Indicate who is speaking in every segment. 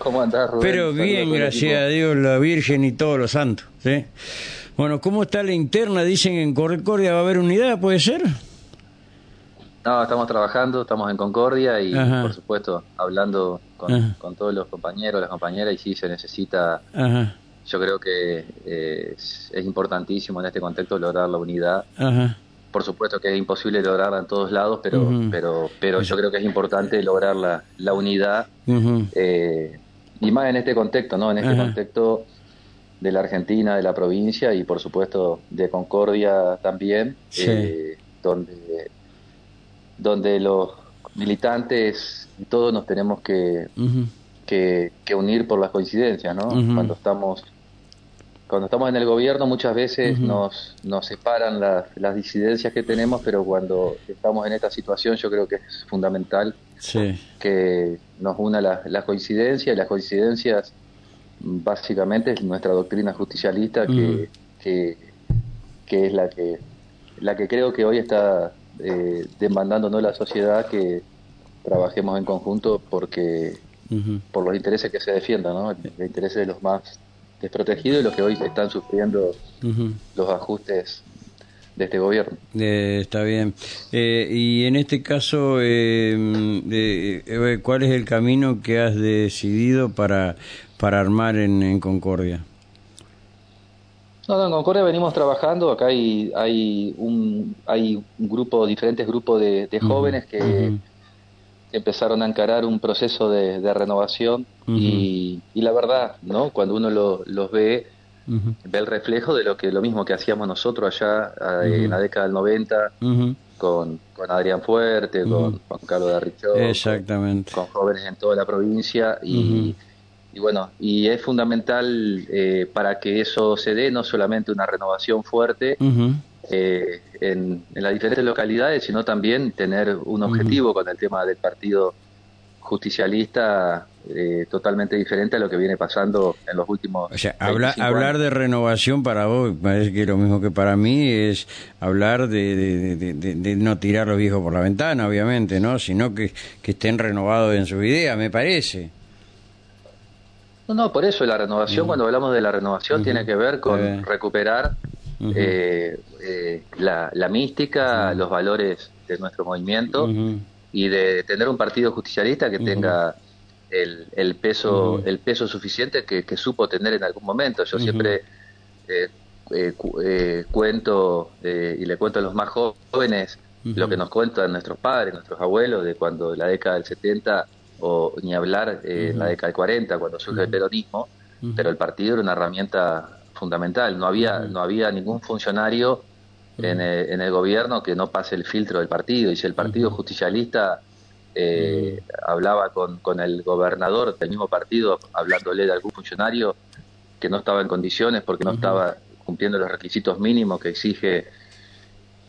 Speaker 1: ¿Cómo andás, Rubén?
Speaker 2: Pero bien, gracias a Dios, la Virgen y todos los santos. ¿sí? Bueno, ¿cómo está la interna? Dicen en Concordia va a haber unidad, ¿puede ser?
Speaker 1: No, estamos trabajando, estamos en Concordia y,
Speaker 2: Ajá.
Speaker 1: por supuesto, hablando con, todos los compañeros, las compañeras, y sí se necesita,
Speaker 2: Ajá,
Speaker 1: yo creo que eh, es, es importantísimo en este contexto lograr la unidad.
Speaker 2: ajá.
Speaker 1: Por supuesto que es imposible lograrla en todos lados, pero, pero, pero yo creo que es importante lograr la, la unidad
Speaker 2: ujú,
Speaker 1: eh, y más en este contexto, ¿no? En este
Speaker 2: Ajá.
Speaker 1: contexto de la Argentina, de la provincia y por supuesto de Concordia también,
Speaker 2: Sí.
Speaker 1: eh, donde, donde los militantes y todos nos tenemos que, que, que unir por las coincidencias, ¿no? Cuando estamos cuando estamos en el gobierno muchas veces nos, nos separan las, las disidencias que tenemos, pero cuando estamos en esta situación yo creo que es fundamental
Speaker 2: Sí,
Speaker 1: que nos una la- las coincidencias y las coincidencias básicamente es nuestra doctrina justicialista que, que, que es la que la que creo que hoy está eh, demandándonos la sociedad que trabajemos en conjunto porque por los intereses que se defiendan, ¿no? los intereses de los más desprotegidos y los que hoy están sufriendo los ajustes de este gobierno.
Speaker 2: Eh, está bien. Eh, y en este caso, eh, eh, eh, ¿cuál es el camino que has decidido para, para armar en, en Concordia?
Speaker 1: No, no, en Concordia venimos trabajando, acá hay, hay, un, hay un grupo, diferentes grupos de, de jóvenes que. Empezaron a encarar un proceso de, de renovación y, y la verdad, ¿no? Cuando uno lo- los ve, ve el reflejo de lo que lo mismo que hacíamos nosotros allá
Speaker 2: Ujú.
Speaker 1: en la década del 90
Speaker 2: Ujú.
Speaker 1: con, con Adrián Fuerte, con Juan Carlos de Arrichó, con-
Speaker 2: Exactamente.
Speaker 1: con jóvenes en toda la provincia y, y bueno, y es fundamental eh, para que eso se dé no solamente una renovación fuerte. Eh, en, en las diferentes localidades, sino también tener un objetivo con el tema del partido justicialista eh, totalmente diferente a lo que viene pasando en los últimos
Speaker 2: O sea, habla-
Speaker 1: 25
Speaker 2: hablar
Speaker 1: años.
Speaker 2: de renovación para vos, parece que lo mismo que para mí es hablar de, de- de- de- de no tirar los viejos por la ventana, obviamente, ¿no? Sino que, que estén renovados en sus ideas, me parece.
Speaker 1: No, no, por eso la renovación, cuando hablamos de la renovación, tiene que ver con
Speaker 2: Eh.
Speaker 1: Eh, eh, la, la mística, los valores de nuestro movimiento y de tener un partido justicialista que tenga el, el peso el peso suficiente que, que supo tener en algún momento. Yo siempre eh, eh, cu- eh, cuento eh, y le cuento a los más jóvenes lo que nos cuentan nuestros padres, nuestros abuelos, de cuando la década del 70 o ni hablar eh, en la década del 40, cuando surge el peronismo, pero el partido era una herramienta fundamental. No había, no había ningún funcionario en, el, en el gobierno que no pase el filtro del partido. Y si el partido justicialista eh, hablaba con, con el gobernador del mismo partido, hablándole de algún funcionario que no estaba en condiciones porque no estaba cumpliendo los requisitos mínimos que exige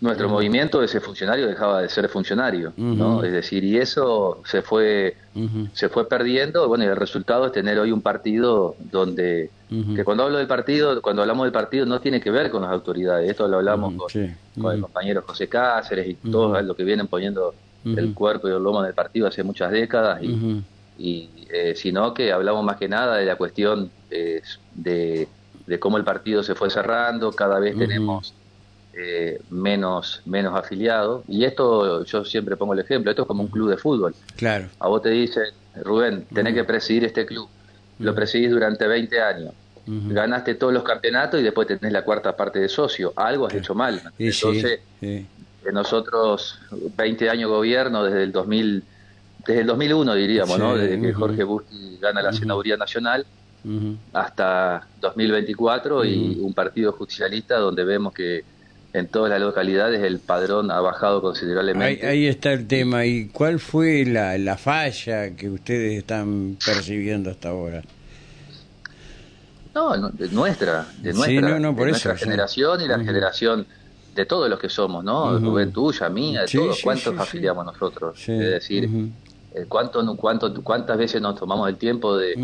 Speaker 1: nuestro movimiento, ese funcionario dejaba de ser funcionario, ¿no? Es decir, y eso se fue se fue perdiendo, bueno, y el resultado es tener hoy un partido donde, que cuando hablo del partido, cuando hablamos del partido no tiene que ver con las autoridades, esto lo hablamos
Speaker 2: Ujú,
Speaker 1: con,
Speaker 2: sí.
Speaker 1: con el
Speaker 2: Ujú.
Speaker 1: compañero José Cáceres y todos los que vienen poniendo el cuerpo y el lomo en el partido hace muchas décadas, y, y, eh, sino que hablamos más que nada de la cuestión eh, de, de cómo el partido se fue cerrando, cada vez tenemos eh, menos, menos afiliados, y esto yo siempre pongo el ejemplo, esto es como un club de fútbol.
Speaker 2: Claro.
Speaker 1: A vos te dicen, Rubén, tenés que presidir este club. Lo presidís durante 20 años. Ganaste todos los campeonatos y después tenés la cuarta parte de socio. Algo has hecho mal.
Speaker 2: Sí,
Speaker 1: Entonces,
Speaker 2: sí.
Speaker 1: eh, nosotros, 20 años gobierno, desde el 2000, desde el 2001 diríamos, ¿no? Desde que. Jorge Busti gana la senaduría nacional hasta 2024 y un partido justicialista donde vemos que en todas las localidades el padrón ha bajado considerablemente.
Speaker 2: ahí está el tema. ¿Y cuál fue la, la falla que ustedes están percibiendo hasta ahora?
Speaker 1: No, no, de nuestra, de
Speaker 2: Sí,
Speaker 1: nuestra,
Speaker 2: no, no, por
Speaker 1: de
Speaker 2: eso,
Speaker 1: nuestra
Speaker 2: sí.
Speaker 1: generación y la generación de todos los que somos, ¿no?
Speaker 2: Ujú.
Speaker 1: Rubén, tuya, mía, de
Speaker 2: Sí,
Speaker 1: todos. ¿Cuántos afiliamos nosotros? Es decir, ¿cuánto, no- cuánto, ¿cuántas veces nos tomamos el tiempo de,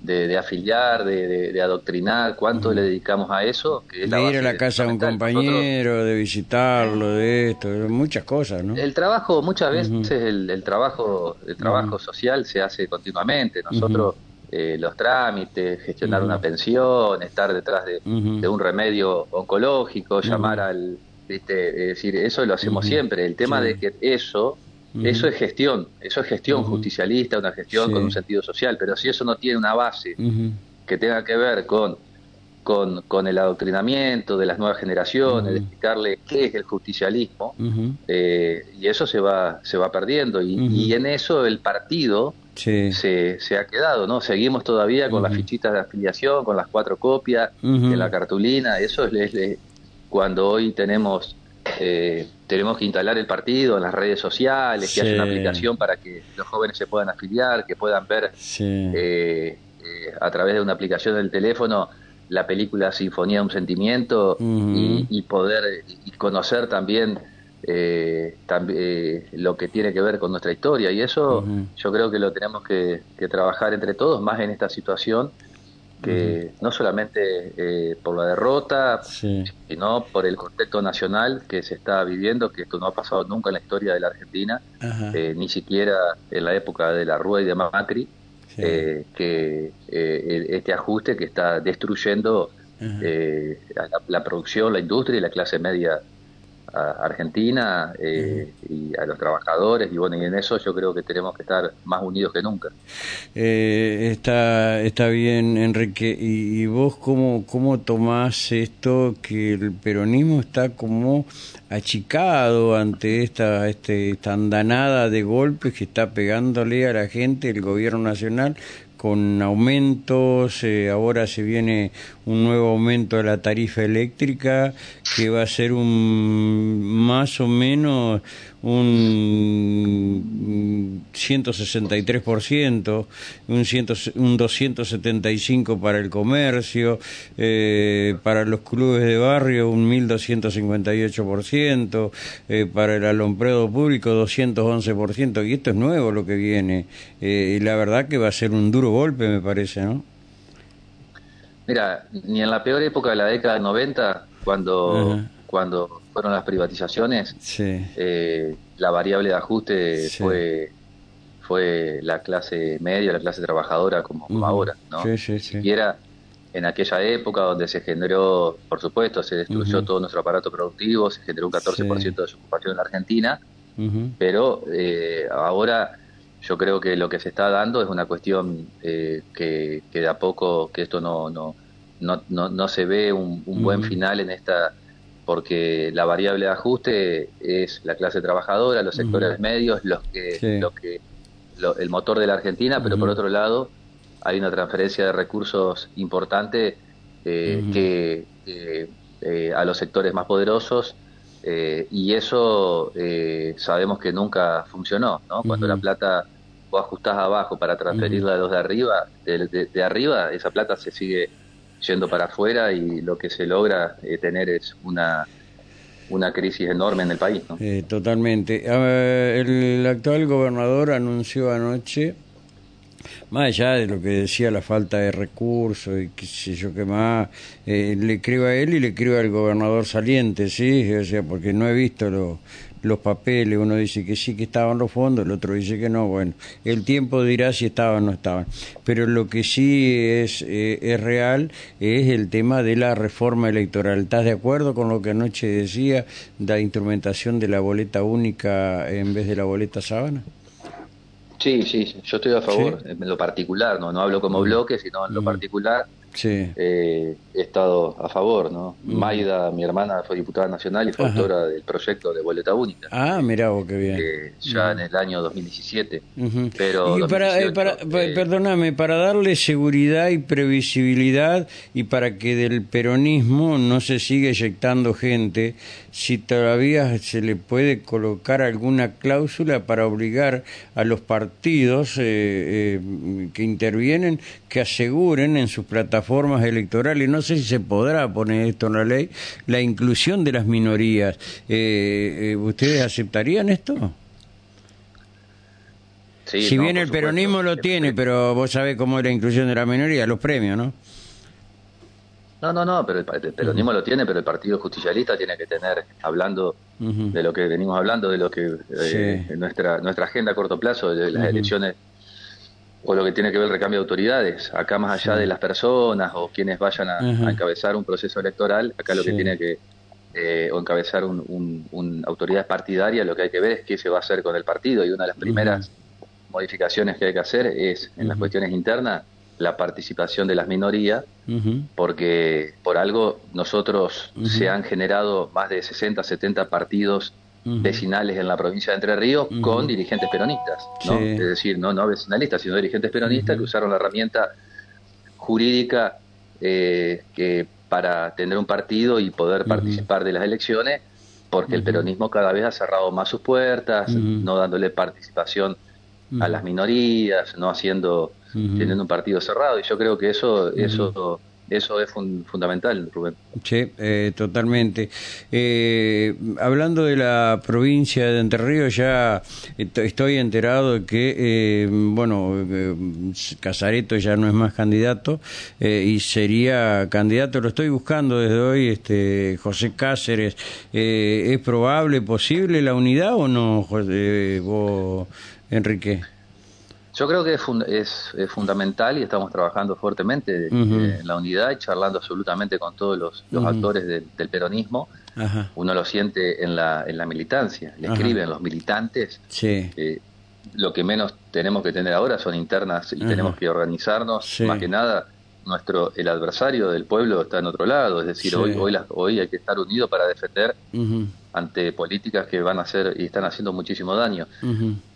Speaker 1: de, de afiliar, de, adoctrinar? ¿Cuánto le dedicamos a eso? Que es la
Speaker 2: De ir a la casa de un.
Speaker 1: Nosotros-
Speaker 2: compañero, de visitarlo, de esto, muchas cosas, ¿no?
Speaker 1: El trabajo, muchas veces el, el trabajo el trabajo social se hace continuamente. Nosotros los trámites, gestionar una pensión, estar detrás de, un remedio oncológico, llamar al... ¿viste? Es decir, eso lo hacemos siempre. El tema de que eso... Eso es gestión, eso es gestión justicialista, una gestión con un sentido social, pero si eso no tiene una base que tenga que ver con con, con el adoctrinamiento de las nuevas generaciones, de explicarle qué es el justicialismo, eh, y eso se va, se va perdiendo. Y, en eso el partido se, se, ha quedado, ¿no? Seguimos todavía con las fichitas de afiliación, con las cuatro copias de la cartulina, eso es, cuando hoy tenemos... Eh, tenemos que instalar el partido en las redes sociales, que haya una aplicación para que los jóvenes se puedan afiliar, que puedan ver eh, a través de una aplicación del teléfono la película Sinfonía de un Sentimiento y, poder y conocer también, eh, eh, lo que tiene que ver con nuestra historia. Y eso yo creo que lo tenemos que, trabajar entre todos, más en esta situación, que no solamente eh, por la derrota, sino por el contexto nacional que se está viviendo, que esto no ha pasado nunca en la historia de la Argentina, ni siquiera en la época de la Rúa y de Macri. Eh, que eh, este ajuste que está destruyendo eh, la, producción, la industria y la clase media argentina y a los trabajadores y bueno y en eso yo creo que tenemos que estar más unidos que nunca.
Speaker 2: Está está bien Enrique y, vos cómo cómo tomás esto que el peronismo está como achicado ante esta, este, esta andanada de golpes que está pegándole a la gente el gobierno nacional con aumentos, eh, ahora se viene un nuevo aumento de la tarifa eléctrica que va a ser un más o menos un 163%, un, ciento, un 275% para el comercio, eh, para los clubes de barrio un 1258%, eh, para el alombrado público 211%, y esto es nuevo lo que viene, eh, y la verdad que va a ser un duro golpe, me parece, ¿no?
Speaker 1: Mira, ni en la peor época de la década del 90, cuando, cuando fueron las privatizaciones, eh, la variable de ajuste fue fue la clase media, la clase trabajadora como, ahora, ¿no? Sí, sí, siquiera en aquella época donde se generó, por supuesto, se destruyó todo nuestro aparato productivo, se generó un 14% de desocupación en la Argentina, pero eh, ahora yo creo que lo que se está dando es una cuestión eh, que, que, de a poco, que esto no, no, no, no, se ve un, buen final en esta porque la variable de ajuste es la clase trabajadora, los sectores medios, los que, que el motor de la Argentina, pero por otro lado hay una transferencia de recursos importante eh, que eh, a los sectores más poderosos eh, y eso sabemos que nunca funcionó, ¿no? Cuando la plata vos ajustás abajo para transferirla a los de arriba, de arriba esa plata se sigue yendo para afuera y lo que se logra eh, tener es una, una crisis enorme en el país.
Speaker 2: Eh, totalmente. el actual gobernador anunció anoche, más allá de lo que decía la falta de recursos y qué sé yo qué más, eh, le escribo a él y le escribo al gobernador saliente, ¿sí? O sea, porque no he visto lo, los papeles, uno dice que sí que estaban los fondos, el otro dice que no, bueno, el tiempo dirá si estaban o no estaban. Pero lo que sí es, eh, es real es el tema de la reforma electoral. ¿Estás de acuerdo con lo que anoche decía, la instrumentación de la boleta única en vez de la boleta sábana?
Speaker 1: Sí, sí, yo estoy a favor, en lo particular, no, no hablo como bloque, sino en lo particular sí. eh, he estado a favor, ¿no? Mm. Maida, mi hermana, fue diputada nacional y fue autora del proyecto de boleta única.
Speaker 2: Ah, mira vos, qué bien.
Speaker 1: ya mm. en el año 2017. Pero
Speaker 2: para, eh, eh, perdóname, para darle seguridad y previsibilidad y para que del peronismo no se siga eyectando gente, si todavía se le puede colocar alguna cláusula para obligar a los partidos eh, que intervienen que aseguren en sus plataformas electorales, no sé si se podrá poner esto en la ley, la inclusión de las minorías. Eh, eh, ¿Ustedes aceptarían esto? si bien el peronismo lo tiene, pero vos sabés cómo es la inclusión de la minoría, los premios, ¿no?
Speaker 1: No, no, no, pero el, peronismo lo tiene, pero el Partido Justicialista tiene que tener, hablando de lo que venimos hablando, de lo que eh, nuestra nuestra agenda a corto plazo, de las elecciones o lo que tiene que ver el recambio de autoridades. Acá más allá de las personas o quienes vayan a, encabezar un proceso electoral, acá lo que tiene que eh, o encabezar un, un, autoridad partidaria, lo que hay que ver es qué se va a hacer con el partido. Y una de las primeras modificaciones que hay que hacer es en las cuestiones internas la participación de las minorías, porque por algo nosotros se han generado más de 60, 70 partidos vecinales en la provincia de Entre Ríos con dirigentes peronistas, ¿no? es decir, no, no vecinalistas, sino dirigentes peronistas que usaron la herramienta jurídica eh, que para tener un partido y poder participar de las elecciones, porque el peronismo cada vez ha cerrado más sus puertas, no dándole participación a las minorías, no haciendo, teniendo un partido cerrado, y yo creo que eso, eso eso es fundamental, Rubén.
Speaker 2: Sí, eh, totalmente. Eh, hablando de la provincia de Entre Ríos, ya estoy enterado de que, eh, bueno, Casareto ya no es más candidato y sería candidato, lo estoy buscando desde hoy, este José Cáceres. ¿Es probable, posible la unidad o no, vos, Enrique?
Speaker 1: Yo creo que es, es, fundamental y estamos trabajando fuertemente en la unidad y charlando absolutamente con todos los, actores del peronismo. Uno lo siente en la, en la militancia, le escriben los militantes. Eh, lo que menos tenemos que tener ahora son internas y tenemos que organizarnos, más que nada nuestro el adversario del pueblo está en otro lado, es decir, hoy hoy, hoy hay que estar unidos para defender ante políticas que van a hacer y están haciendo muchísimo daño.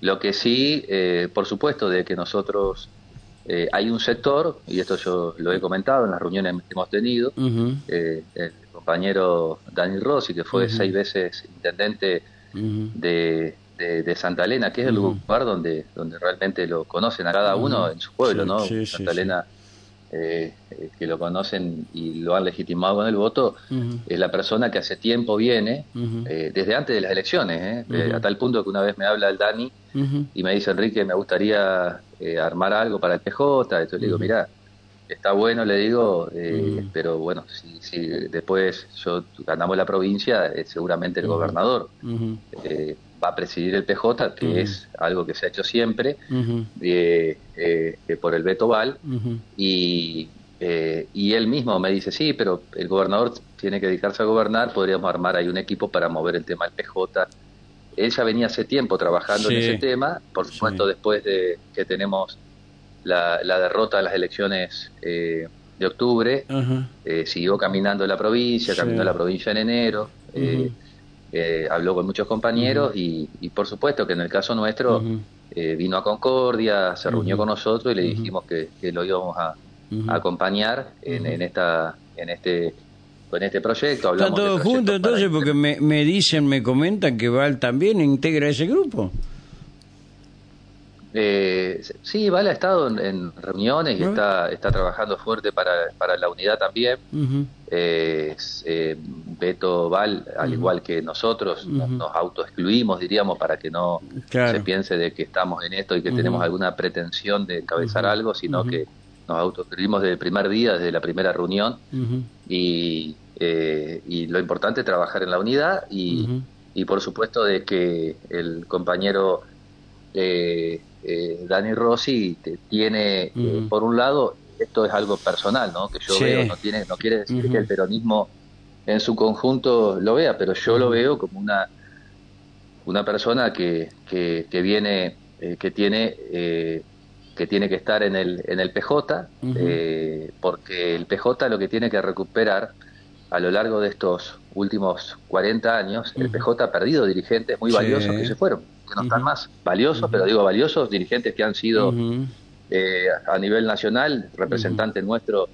Speaker 1: Lo que sí, eh, por supuesto, de que nosotros eh, hay un sector, y esto yo lo he comentado en las reuniones que hemos tenido, eh, el compañero Daniel Rossi, que fue seis veces intendente de, de, Santa Elena, que es el lugar donde, donde realmente lo conocen a cada uno en su pueblo, ¿no? Santa Elena eh, eh, que lo conocen y lo han legitimado con el voto, es la persona que hace tiempo viene, eh, desde antes de las elecciones, a tal punto que una vez me habla el Dani y me dice, Enrique, me gustaría armar algo para el PJ, entonces le digo, mira, está bueno, le digo, pero bueno, si, si, después yo ganamos la provincia, seguramente el gobernador va a presidir el PJ, que es algo que se ha hecho siempre, eh, por el Beto Val, y, eh, y él mismo me dice, sí, pero el gobernador tiene que dedicarse a gobernar, podríamos armar ahí un equipo para mover el tema del PJ. Él ya venía hace tiempo trabajando en ese tema, por supuesto después de que tenemos la, derrota de las elecciones eh, de octubre, siguió caminando la provincia, caminó la provincia en enero, habló con muchos compañeros y, por supuesto que en el caso nuestro eh, vino a Concordia, se reunió con nosotros y le dijimos que, lo íbamos a, acompañar en, esta en este en este proyecto.
Speaker 2: Hablamos ¿Están todos juntos entonces? Porque me, me dicen, me comentan que Val también integra ese grupo.
Speaker 1: Eh, sí, Val ha estado en, reuniones y está, está trabajando fuerte para, para la unidad también. eh, eh, Beto Val, al igual que nosotros, nos, autoexcluimos, diríamos, para que no se piense de que estamos en esto y que tenemos alguna pretensión de encabezar algo, sino que nos autoexcluimos desde el primer día, desde la primera reunión. Y, eh, y lo importante es trabajar en la unidad y, y por supuesto de que el compañero eh, eh, Dani Rossi tiene, eh, por un lado, esto es algo personal, ¿no? Que yo veo, no tiene, no quiere decir que el peronismo en su conjunto lo vea, pero yo lo veo como una una persona que, que, viene, eh, que tiene eh, que tiene que estar en el en el PJ, porque el PJ lo que tiene que recuperar a lo largo de estos últimos 40 años, el PJ ha perdido dirigentes muy valiosos que se fueron que no están más. Valiosos, pero digo valiosos, dirigentes que han sido eh, a nivel nacional, representantes nuestros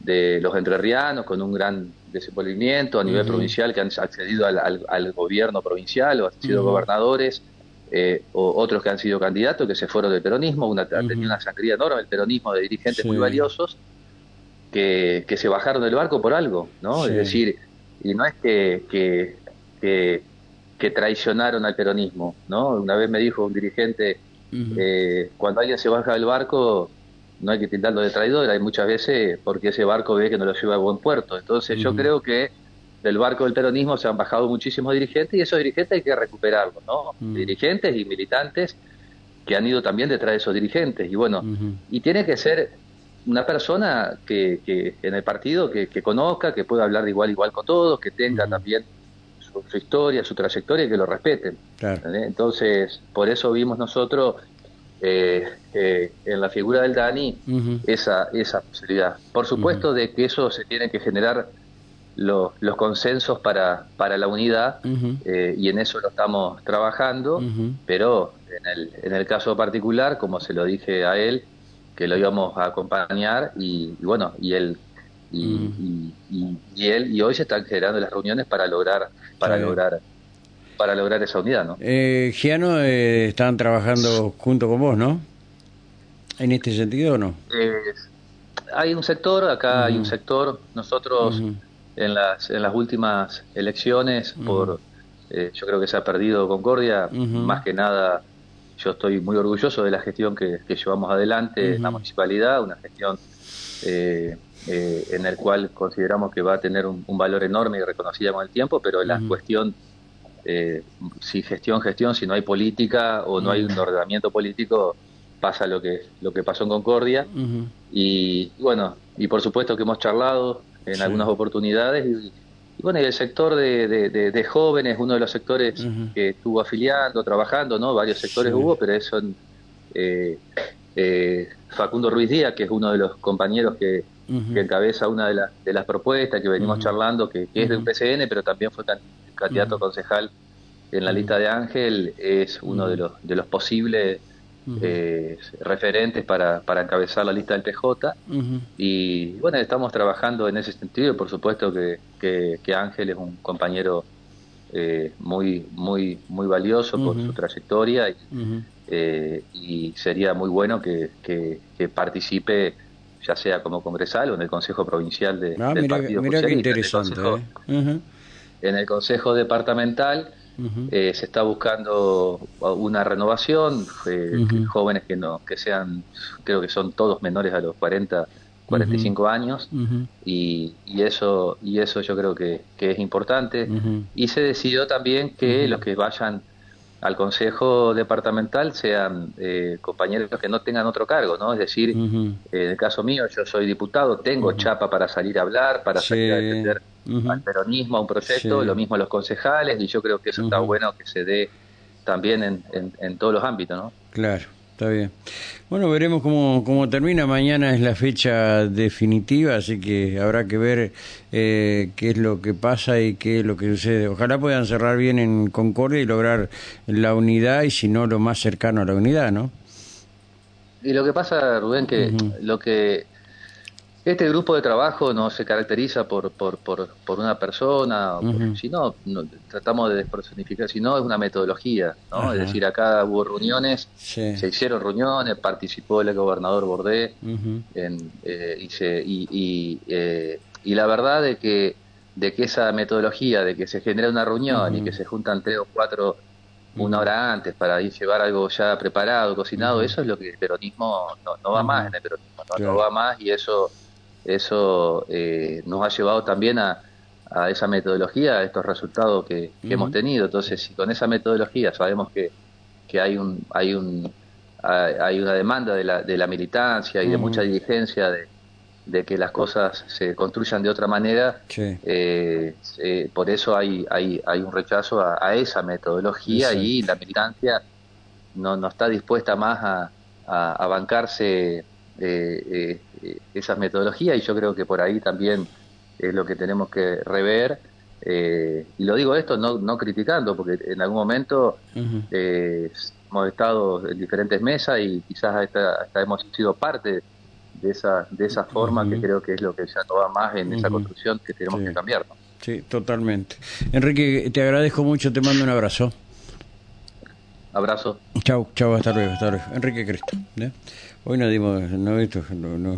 Speaker 1: de los entrerrianos, con un gran desenvolvimiento, a nivel provincial, que han accedido al, gobierno provincial o han sido gobernadores, eh, o otros que han sido candidatos, que se fueron del peronismo, una, tenido una sangría enorme el peronismo de dirigentes muy valiosos, que, que, se bajaron del barco por algo, ¿no? Es decir, y no es que, que que traicionaron al peronismo, ¿no? Una vez me dijo un dirigente, eh, cuando alguien se baja del barco, no hay que tildarlo de traidor, hay muchas veces porque ese barco ve que no lo lleva a buen puerto. Entonces yo creo que del barco del peronismo se han bajado muchísimos dirigentes y esos dirigentes hay que recuperarlos, ¿no? Dirigentes y militantes que han ido también detrás de esos dirigentes. Y bueno, y tiene que ser una persona que, que en el partido que, que, conozca, que pueda hablar de igual a igual con todos, que tenga también su, historia, su trayectoria y que lo respeten. Entonces, por eso vimos nosotros eh, eh, en la figura del Dani esa, esa posibilidad. Por supuesto de que eso se tiene que generar los, los consensos para, para la unidad eh, y en eso lo estamos trabajando, pero en el, en el caso particular, como se lo dije a él, que lo íbamos a acompañar y, bueno, y él y, y, él y hoy se están generando las reuniones para lograr para lograr para lograr esa unidad, ¿no?
Speaker 2: Eh, Giano, eh, están trabajando junto con vos, ¿no? En este sentido o no?
Speaker 1: Eh, hay un sector, acá hay un sector, nosotros en las en las últimas elecciones por eh, yo creo que se ha perdido Concordia, más que nada yo estoy muy orgulloso de la gestión que, llevamos adelante en la municipalidad, una gestión eh, eh, en la cual consideramos que va a tener un, valor enorme y reconocida con el tiempo, pero la cuestión, eh, si gestión, gestión, si no hay política o no hay un ordenamiento político, pasa lo que, lo que pasó en Concordia. y, bueno, y por supuesto que hemos charlado en algunas oportunidades y, y bueno, y el sector de, jóvenes, uno de los sectores que estuvo afiliando, trabajando, ¿no? Varios sectores hubo, pero eso eh, eh, Facundo Ruiz Díaz, que es uno de los compañeros que, encabeza una de, de, las propuestas que venimos charlando, que, es de un PCN, pero también fue candidato concejal en la lista de Ángel, es uno de los, de los posibles eh, referentes para, para encabezar la lista del PJ. Y bueno, estamos trabajando en ese sentido. Por supuesto que, que, Ángel es un compañero eh, muy, muy, muy valioso por su trayectoria y, eh, y, sería muy bueno que, que, participe ya sea como congresal o en el Consejo Provincial de,
Speaker 2: ah, del Partido interesante.
Speaker 1: en el Consejo Departamental eh, se está buscando una renovación, eh, jóvenes que no que sean, creo que son todos menores a los 40, 45 años, y, y, eso y eso yo creo que, que es importante. Y se decidió también que los que vayan al Consejo Departamental sean eh, compañeros que no tengan otro cargo, ¿no? Es decir, en el caso mío, yo soy diputado, tengo chapa para salir a hablar, para salir a defender al peronismo, a un proyecto, lo mismo a los concejales, y yo creo que eso está bueno que se dé también en, en todos los ámbitos, ¿no?
Speaker 2: Claro. Está bien. Bueno, veremos cómo, cómo termina. Mañana es la fecha definitiva, así que habrá que ver eh, qué es lo que pasa y qué es lo que sucede. Ojalá puedan cerrar bien en Concordia y lograr la unidad y si no, lo más cercano a la unidad, ¿no?
Speaker 1: Y lo que pasa, Rubén, que lo que este grupo de trabajo no se caracteriza por, por, por, por una persona, sino no, tratamos de despersonificar, sino es una metodología, ¿no? Es decir, acá hubo reuniones, se hicieron reuniones, participó el gobernador Bordé, en, eh, y, se, y, eh, y, la verdad de que, de que esa metodología, de que se genera una reunión y que se juntan tres o cuatro una hora antes para ir llevar algo ya preparado, cocinado, eso es lo que el peronismo no, no va más en el peronismo, no va más y eso eso eh, nos ha llevado también a, a, esa metodología, a estos resultados que, hemos tenido. Entonces, si con esa metodología sabemos que, que hay un hay un hay una demanda de la, de la militancia y de mucha diligencia de, de, que las cosas se construyan de otra manera, eh, eh, por eso hay, hay, hay un rechazo a, esa metodología y la militancia no, no está dispuesta más a, a bancarse eh, eh, esas metodologías y yo creo que por ahí también es lo que tenemos que rever. Eh, y lo digo esto no, no criticando, porque en algún momento eh, hemos estado en diferentes mesas y quizás hasta, hemos sido parte de esa, de esa forma que creo que es lo que ya no va más en esa construcción que tenemos que cambiar.
Speaker 2: Sí, totalmente. Enrique, te agradezco mucho, te mando un abrazo.
Speaker 1: Abrazo.
Speaker 2: Chau, chau, hasta luego, hasta luego. Enrique Cristo. Hoy no dimos, no, esto, no, no,